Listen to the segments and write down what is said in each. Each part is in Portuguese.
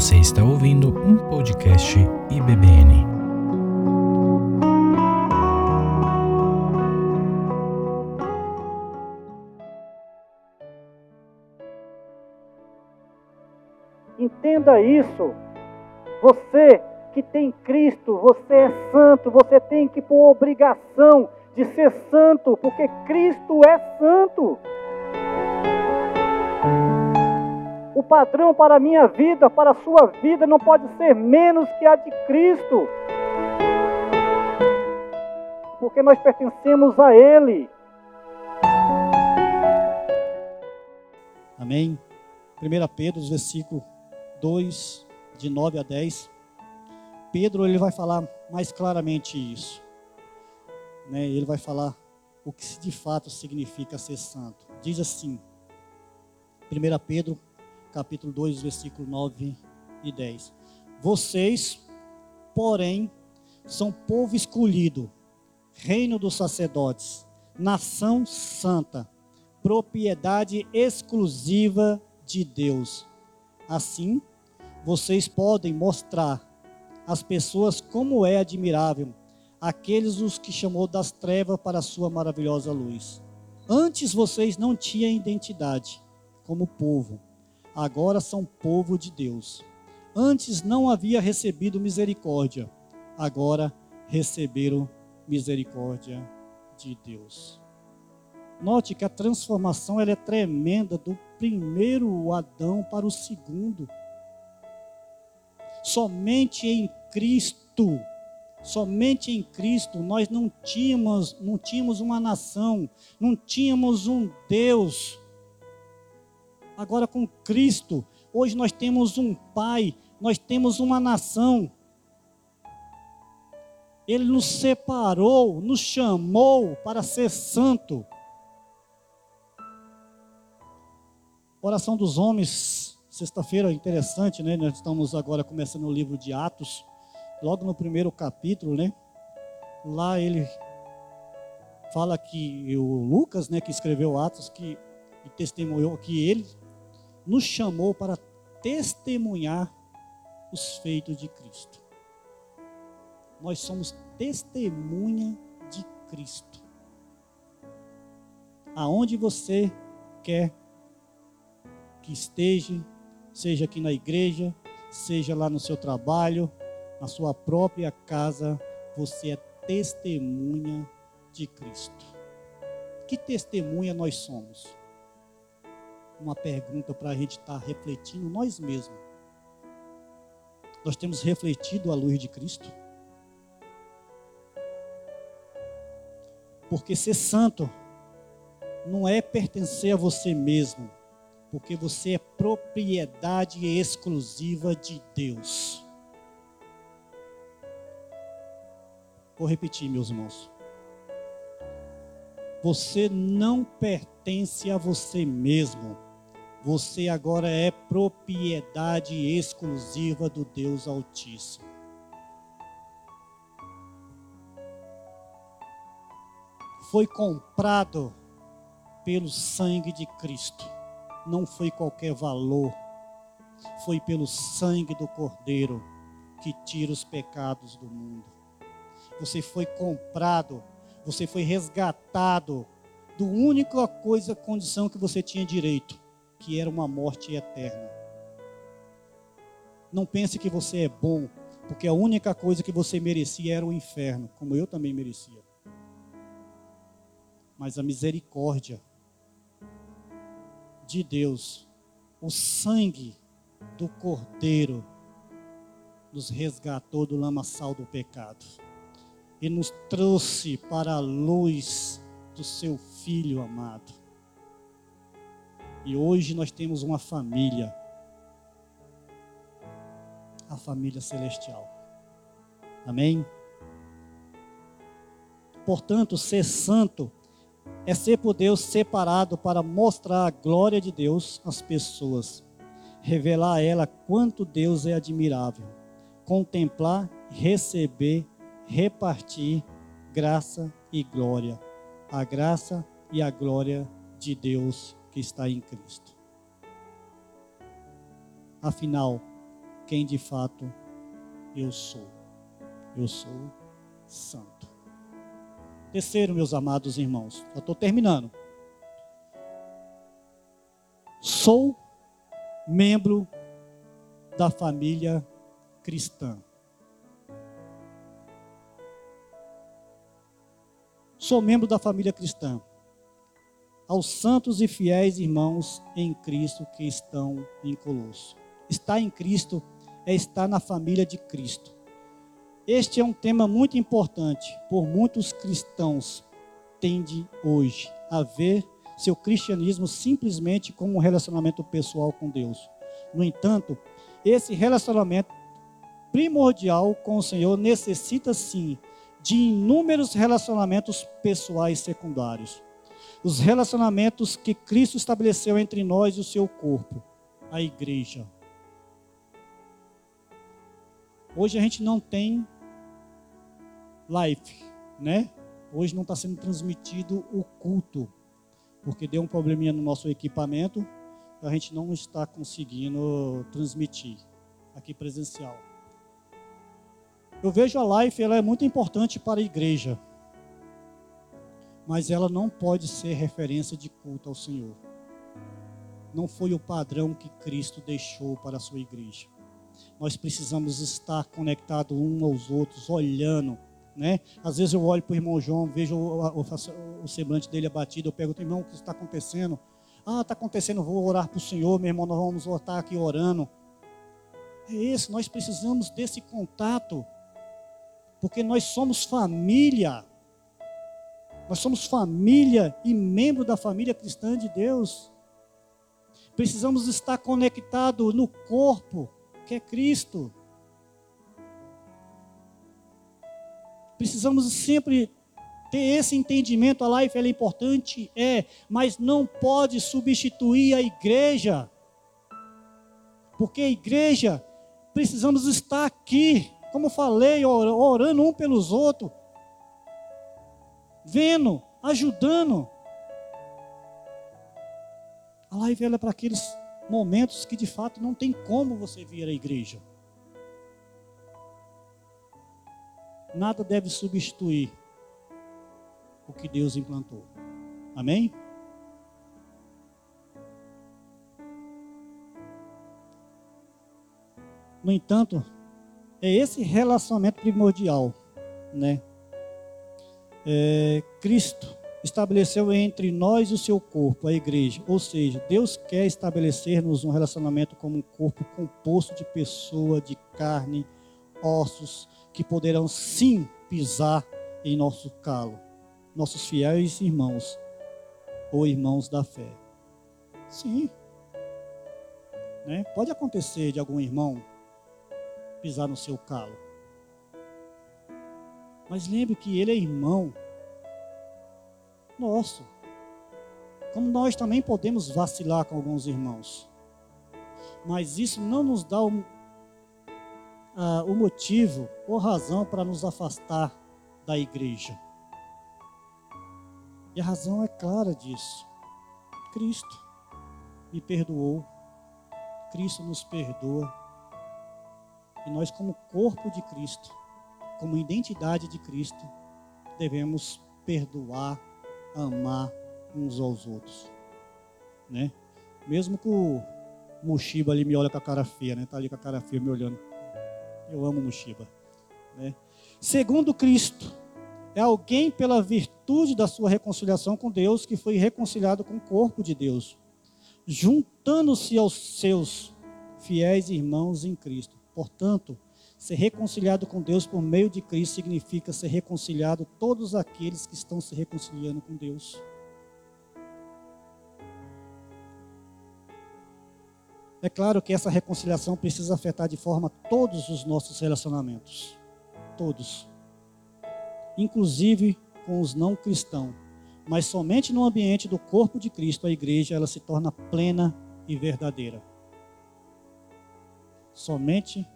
Você está ouvindo um podcast IBBN. Entenda isso. Você que tem Cristo, você é santo, você tem que por obrigação de ser santo, porque Cristo é santo. Padrão para a minha vida, para a sua vida, não pode ser menos que a de Cristo. Porque nós pertencemos a Ele. Amém? 1 Pedro, versículo 2, de 9 a 10. Pedro ele vai falar mais claramente isso. Né? Ele vai falar o que de fato significa ser santo. Diz assim, 1 Pedro capítulo 2, versículo 9 e 10. Vocês, porém, são povo escolhido, reino dos sacerdotes, nação santa, propriedade exclusiva de Deus. Assim, vocês podem mostrar às pessoas como é admirável aqueles os que chamou das trevas para a sua maravilhosa luz. Antes vocês não tinham identidade como povo, agora são povo de Deus. Antes não havia recebido misericórdia, agora receberam misericórdia de Deus. Note que a transformação ela é tremenda do primeiro Adão para o segundo. Somente em Cristo, somente em Cristo nós não tínhamos, não tínhamos uma nação, não tínhamos um Deus agora com Cristo. Hoje nós temos um Pai, nós temos uma nação. Ele nos separou, nos chamou para ser santo. Oração dos homens, sexta-feira, interessante, né? Nós estamos agora começando o livro de Atos, logo no primeiro capítulo, né? Lá ele fala que o Lucas, né, que escreveu Atos, que testemunhou que ele nos chamou para testemunhar os feitos de Cristo. Nós somos testemunha de Cristo. Aonde você quer que esteja, seja aqui na igreja, seja lá no seu trabalho, na sua própria casa, você é testemunha de Cristo. Que testemunha nós somos? Uma pergunta para a gente estar tá refletindo nós mesmos. Nós temos refletido a luz de Cristo? Porque ser santo não é pertencer a você mesmo, porque você é propriedade exclusiva de Deus. Vou repetir, meus irmãos. Você não pertence a você mesmo você agora é propriedade exclusiva do Deus Altíssimo. Foi comprado pelo sangue de Cristo. Não foi qualquer valor. Foi pelo sangue do Cordeiro que tira os pecados do mundo. Você foi comprado, você foi resgatado do única coisa, condição que você tinha direito, que era uma morte eterna. Não pense que você é bom, porque a única coisa que você merecia era o inferno, como eu também merecia. Mas a misericórdia de Deus, o sangue do Cordeiro, nos resgatou do lamaçal do pecado e nos trouxe para a luz do seu Filho amado. E hoje nós temos uma família, a família celestial. Amém? Portanto, ser santo é ser por Deus separado para mostrar a glória de Deus às pessoas, revelar a ela quanto Deus é admirável, contemplar, receber, repartir graça e glória, a graça e a glória de Deus que está em Cristo. Afinal, quem de fato eu sou. Eu sou santo. Terceiro, meus amados irmãos, eu estou terminando. Sou membro da família cristã. Sou membro da família cristã. Aos santos e fiéis irmãos em Cristo que estão em Colosso. Estar em Cristo é estar na família de Cristo. Este é um tema muito importante, por muitos cristãos tende hoje a ver seu cristianismo simplesmente como um relacionamento pessoal com Deus. No entanto, esse relacionamento primordial com o Senhor necessita sim de inúmeros relacionamentos pessoais secundários. Os relacionamentos que Cristo estabeleceu entre nós e o seu corpo, a igreja. Hoje a gente não tem live, né? Hoje não está sendo transmitido o culto, porque deu um probleminha no nosso equipamento, a gente não está conseguindo transmitir aqui presencial. Eu vejo a live, ela é muito importante para a igreja, mas ela não pode ser referência de culto ao Senhor. Não foi o padrão que Cristo deixou para a sua igreja. Nós precisamos estar conectados uns aos outros, olhando né? Às vezes eu olho para o irmão João, vejo o, o, o, semblante dele abatido, eu pergunto, irmão, o que está acontecendo? Ah, está acontecendo, vou orar para o Senhor, meu irmão, nós vamos estar aqui orando. É isso, nós precisamos desse contato, porque nós somos família. Nós somos família e membro da família cristã de Deus. Precisamos estar conectados no corpo, que é Cristo. Precisamos sempre ter esse entendimento. A life é importante, é, mas não pode substituir a igreja. Porque a igreja, precisamos estar aqui, como falei, orando um pelos outros, vendo, ajudando. A live é para aqueles momentos que de fato não tem como você vir à igreja. nada deve substituir o que Deus implantou. Amém? No entanto, é esse relacionamento primordial, né? É, Cristo estabeleceu entre nós e o seu corpo, a igreja. Ou seja, Deus quer estabelecer-nos um relacionamento como um corpo composto de pessoa, de carne, ossos, que poderão sim pisar em nosso calo, nossos fiéis irmãos ou irmãos da fé. Sim. Né? Pode acontecer de algum irmão pisar no seu calo. Mas lembre que ele é irmão nosso. Como nós também podemos vacilar com alguns irmãos. Mas isso não nos dá o ah, o motivo ou razão para nos afastar da igreja. E a razão é clara disso. Cristo me perdoou, Cristo nos perdoa. E nós, como corpo de Cristo, como identidade de Cristo, devemos perdoar, amar uns aos outros. Né? Mesmo que o Mushiba ali me olha com a cara feia, né? Tá ali com a cara feia me olhando. Eu amo Mushiba. Né? Segundo Cristo, é alguém pela virtude da sua reconciliação com Deus que foi reconciliado com o corpo de Deus, juntando-se aos seus fiéis irmãos em Cristo. Portanto, ser reconciliado com Deus por meio de Cristo significa ser reconciliado todos aqueles que estão se reconciliando com Deus. É claro que essa reconciliação precisa afetar de forma todos os nossos relacionamentos. Todos. Inclusive com os não cristãos. Mas somente no ambiente do corpo de Cristo, a igreja, ela se torna plena e verdadeira. Somente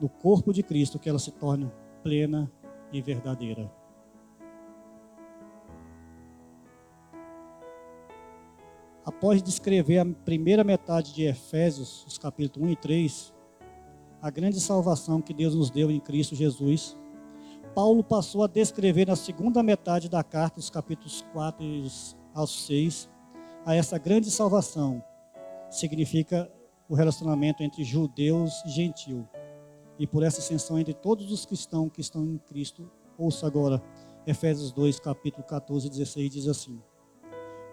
no corpo de Cristo que ela se torna plena e verdadeira. após descrever a primeira metade de Efésios, os capítulos 1 e 3, a grande salvação que Deus nos deu em Cristo Jesus, Paulo passou a descrever na segunda metade da carta, os capítulos 4 aos 6, a essa grande salvação. Significa o relacionamento entre judeus e gentil. E por essa extensão entre todos os cristãos que estão em Cristo. Ouça agora, Efésios 2, capítulo 14 e 16 diz assim: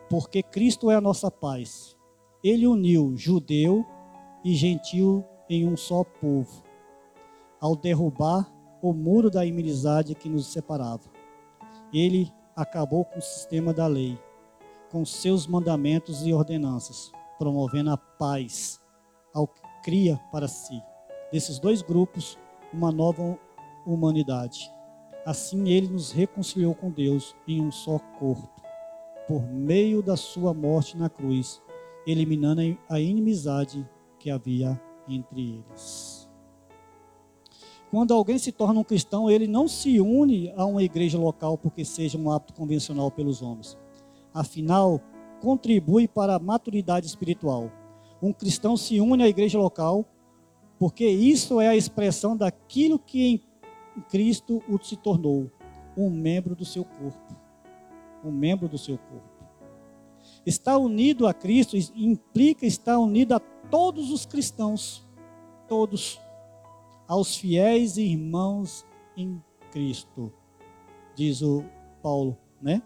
porque Cristo é a nossa paz. Ele uniu judeu e gentil em um só povo, ao derrubar o muro da inimizade que nos separava. Ele acabou com o sistema da lei, com seus mandamentos e ordenanças, promovendo a paz ao que cria para si, desses dois grupos, uma nova humanidade. Assim ele nos reconciliou com Deus em um só corpo por meio da sua morte na cruz, eliminando a inimizade que havia entre eles. Quando alguém se torna um cristão, ele não se une a uma igreja local porque seja um ato convencional pelos homens. Afinal, contribui para a maturidade espiritual. Um cristão se une à igreja local porque isso é a expressão daquilo que em Cristo o se tornou, um membro do seu corpo. Um membro do seu corpo. Estar unido a Cristo implica estar unido a todos os cristãos, todos, aos fiéis irmãos em Cristo, diz o Paulo, né?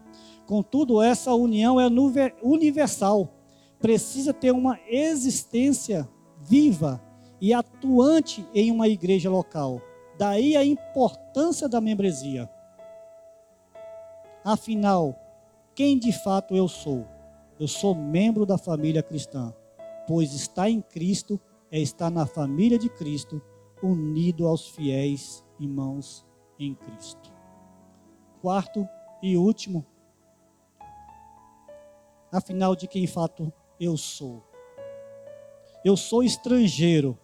Contudo, essa união é universal, precisa ter uma existência viva e atuante em uma igreja local. Daí a importância da membresia. Afinal, quem de fato eu sou. Eu sou membro da família cristã, pois estar em Cristo é estar na família de Cristo, unido aos fiéis irmãos em Cristo. Quarto e último, afinal de quem fato eu sou. Eu sou estrangeiro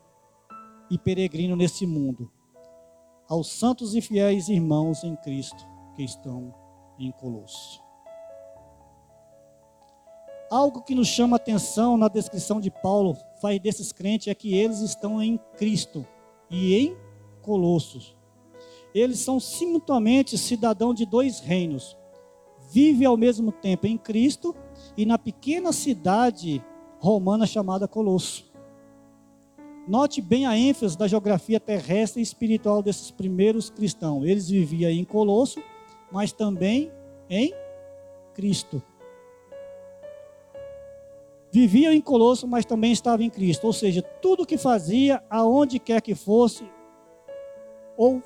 e peregrino nesse mundo, aos santos e fiéis irmãos em Cristo que estão em Colosso. Algo que nos chama atenção na descrição de Paulo faz desses crentes é que eles estão em Cristo e em Colossos. Eles são simultaneamente cidadãos de dois reinos. Vive ao mesmo tempo em Cristo e na pequena cidade romana chamada Colosso. Note bem a ênfase da geografia terrestre e espiritual desses primeiros cristãos. Eles viviam em Colosso, mas também em Cristo viviam em Colosso, mas também estavam em Cristo. Ou seja, tudo que fazia, aonde quer que fosse, ou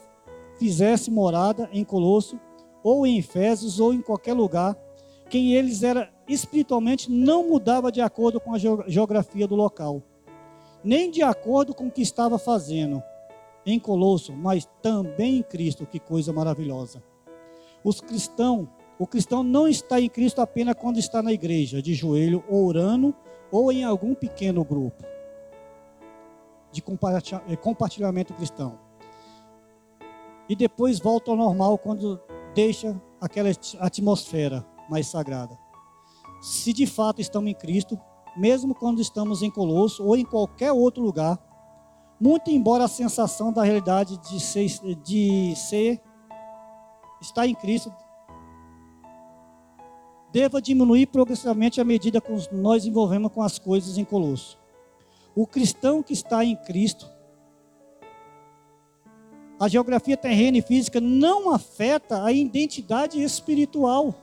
fizesse morada em Colosso, ou em Efésios, ou em qualquer lugar, quem eles era espiritualmente não mudava de acordo com a geografia do local, nem de acordo com o que estava fazendo em Colosso, mas também em Cristo, que coisa maravilhosa. Os cristãos o cristão não está em Cristo apenas quando está na igreja, de joelho, orando, ou em algum pequeno grupo de eh, compartilhamento cristão. E depois volta ao normal quando deixa aquela atmosfera mais sagrada. Se de fato estamos em Cristo, mesmo quando estamos em Colosso ou em qualquer outro lugar, muito embora a sensação da realidade de ser, de ser estar em Cristo deva diminuir progressivamente à medida que nós envolvemos com as coisas em Colosso. O cristão que está em Cristo, a geografia terrena e física não afeta a identidade espiritual.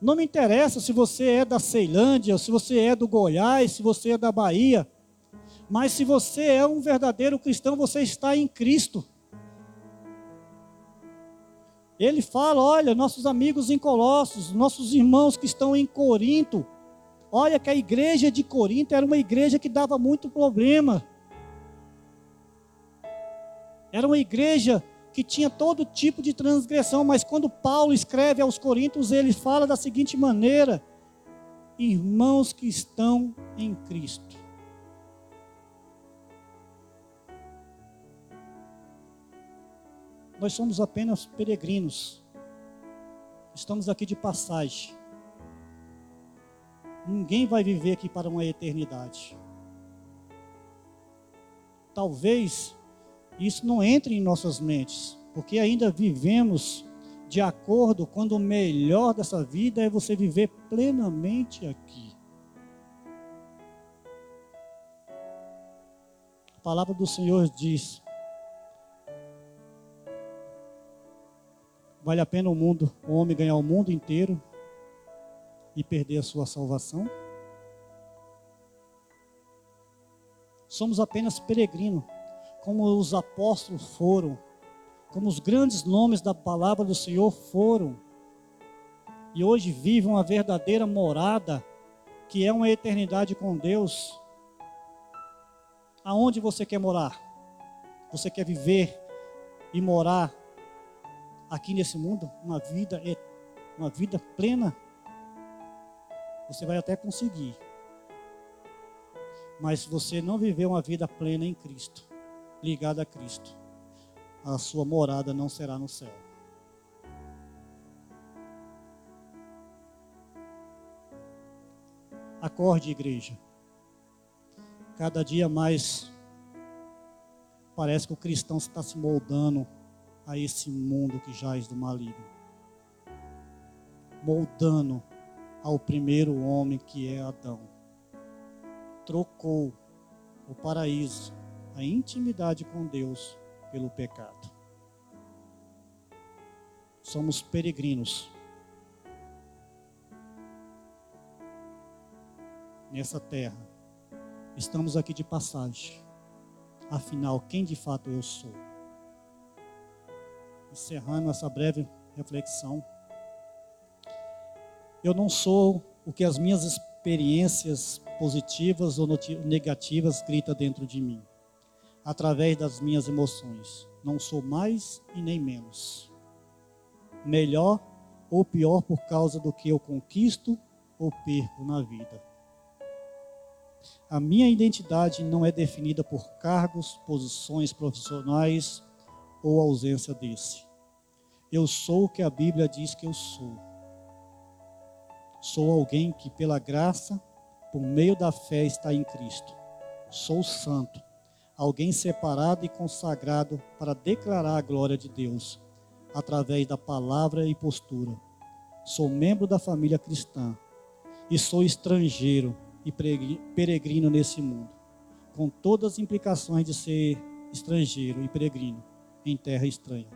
Não me interessa se você é da Ceilândia, se você é do Goiás, se você é da Bahia, mas se você é um verdadeiro cristão, você está em Cristo. Ele fala: olha, nossos amigos em Colossos, nossos irmãos que estão em Corinto, olha que a igreja de Corinto era uma igreja que dava muito problema. Era uma igreja que tinha todo tipo de transgressão, mas quando Paulo escreve aos Coríntios, ele fala da seguinte maneira: irmãos que estão em Cristo. Nós somos apenas peregrinos. Estamos aqui de passagem. Ninguém vai viver aqui para uma eternidade. Talvez isso não entre em nossas mentes, porque ainda vivemos de acordo quando o melhor dessa vida é você viver plenamente aqui. A palavra do Senhor diz: Vale a pena o mundo, o homem ganhar o mundo inteiro e perder a sua salvação? Somos apenas peregrinos, como os apóstolos foram, como os grandes nomes da palavra do Senhor foram. E hoje vivem uma verdadeira morada, que é uma eternidade com Deus. Aonde você quer morar? Você quer viver e morar aqui nesse mundo uma vida uma vida plena? Você vai até conseguir. Mas se você não viver uma vida plena em Cristo, ligada a Cristo, a sua morada não será no céu. Acorde, igreja. Cada dia mais parece que o cristão está se moldando a esse mundo que jaz do maligno. Moldando ao primeiro homem que é Adão. Trocou o paraíso, a intimidade com Deus, pelo pecado. Somos peregrinos nessa terra. Estamos aqui de passagem. Afinal, quem de fato eu sou? Encerrando essa breve reflexão. Eu não sou o que as minhas experiências positivas ou negativas gritam dentro de mim, através das minhas emoções. Não sou mais e nem menos. Melhor ou pior por causa do que eu conquisto ou perco na vida. A minha identidade não é definida por cargos, posições profissionais ou ausência desse. Eu sou o que a Bíblia diz que eu sou. Sou alguém que, pela graça, por meio da fé, está em Cristo. Sou santo, alguém separado e consagrado para declarar a glória de Deus, através da palavra e postura. Sou membro da família cristã e sou estrangeiro e peregrino nesse mundo, com todas as implicações de ser estrangeiro e peregrino em terra estranha,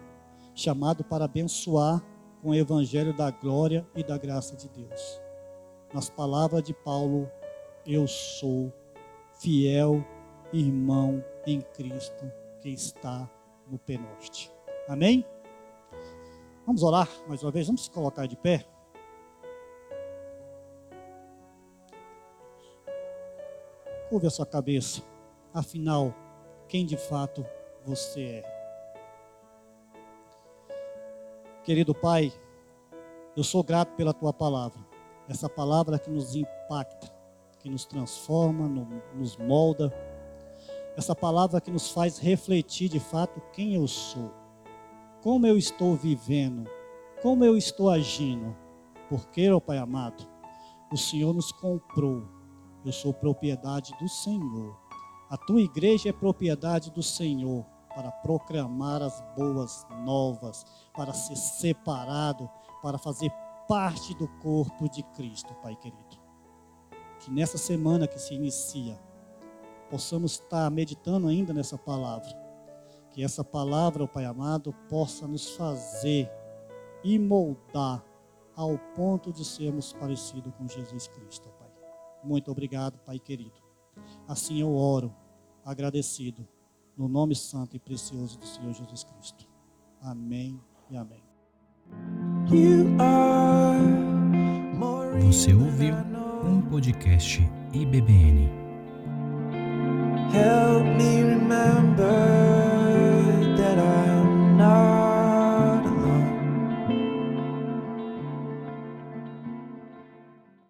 chamado para abençoar com o evangelho da glória e da graça de Deus. Nas palavras de Paulo, eu sou fiel irmão em Cristo que está no penoste. Amém? Vamos orar mais uma vez, vamos se colocar de pé. Ouve a sua cabeça, afinal, quem de fato você é. Querido Pai, eu sou grato pela tua palavra. Essa palavra que nos impacta, que nos transforma, nos molda. Essa palavra que nos faz refletir de fato quem eu sou, como eu estou vivendo, como eu estou agindo. Porque, ó Pai amado, o Senhor nos comprou. Eu sou propriedade do Senhor. A tua igreja é propriedade do Senhor para proclamar as boas novas, para ser separado, para fazer parte do corpo de Cristo, Pai querido. Que nessa semana que se inicia, possamos estar meditando ainda nessa palavra. Que essa palavra, Pai amado, possa nos fazer e moldar ao ponto de sermos parecidos com Jesus Cristo, Pai. Muito obrigado, Pai querido. Assim eu oro, agradecido no nome santo e precioso do Senhor Jesus Cristo. Amém e amém. Você ouviu um podcast IBBN. Help me remember.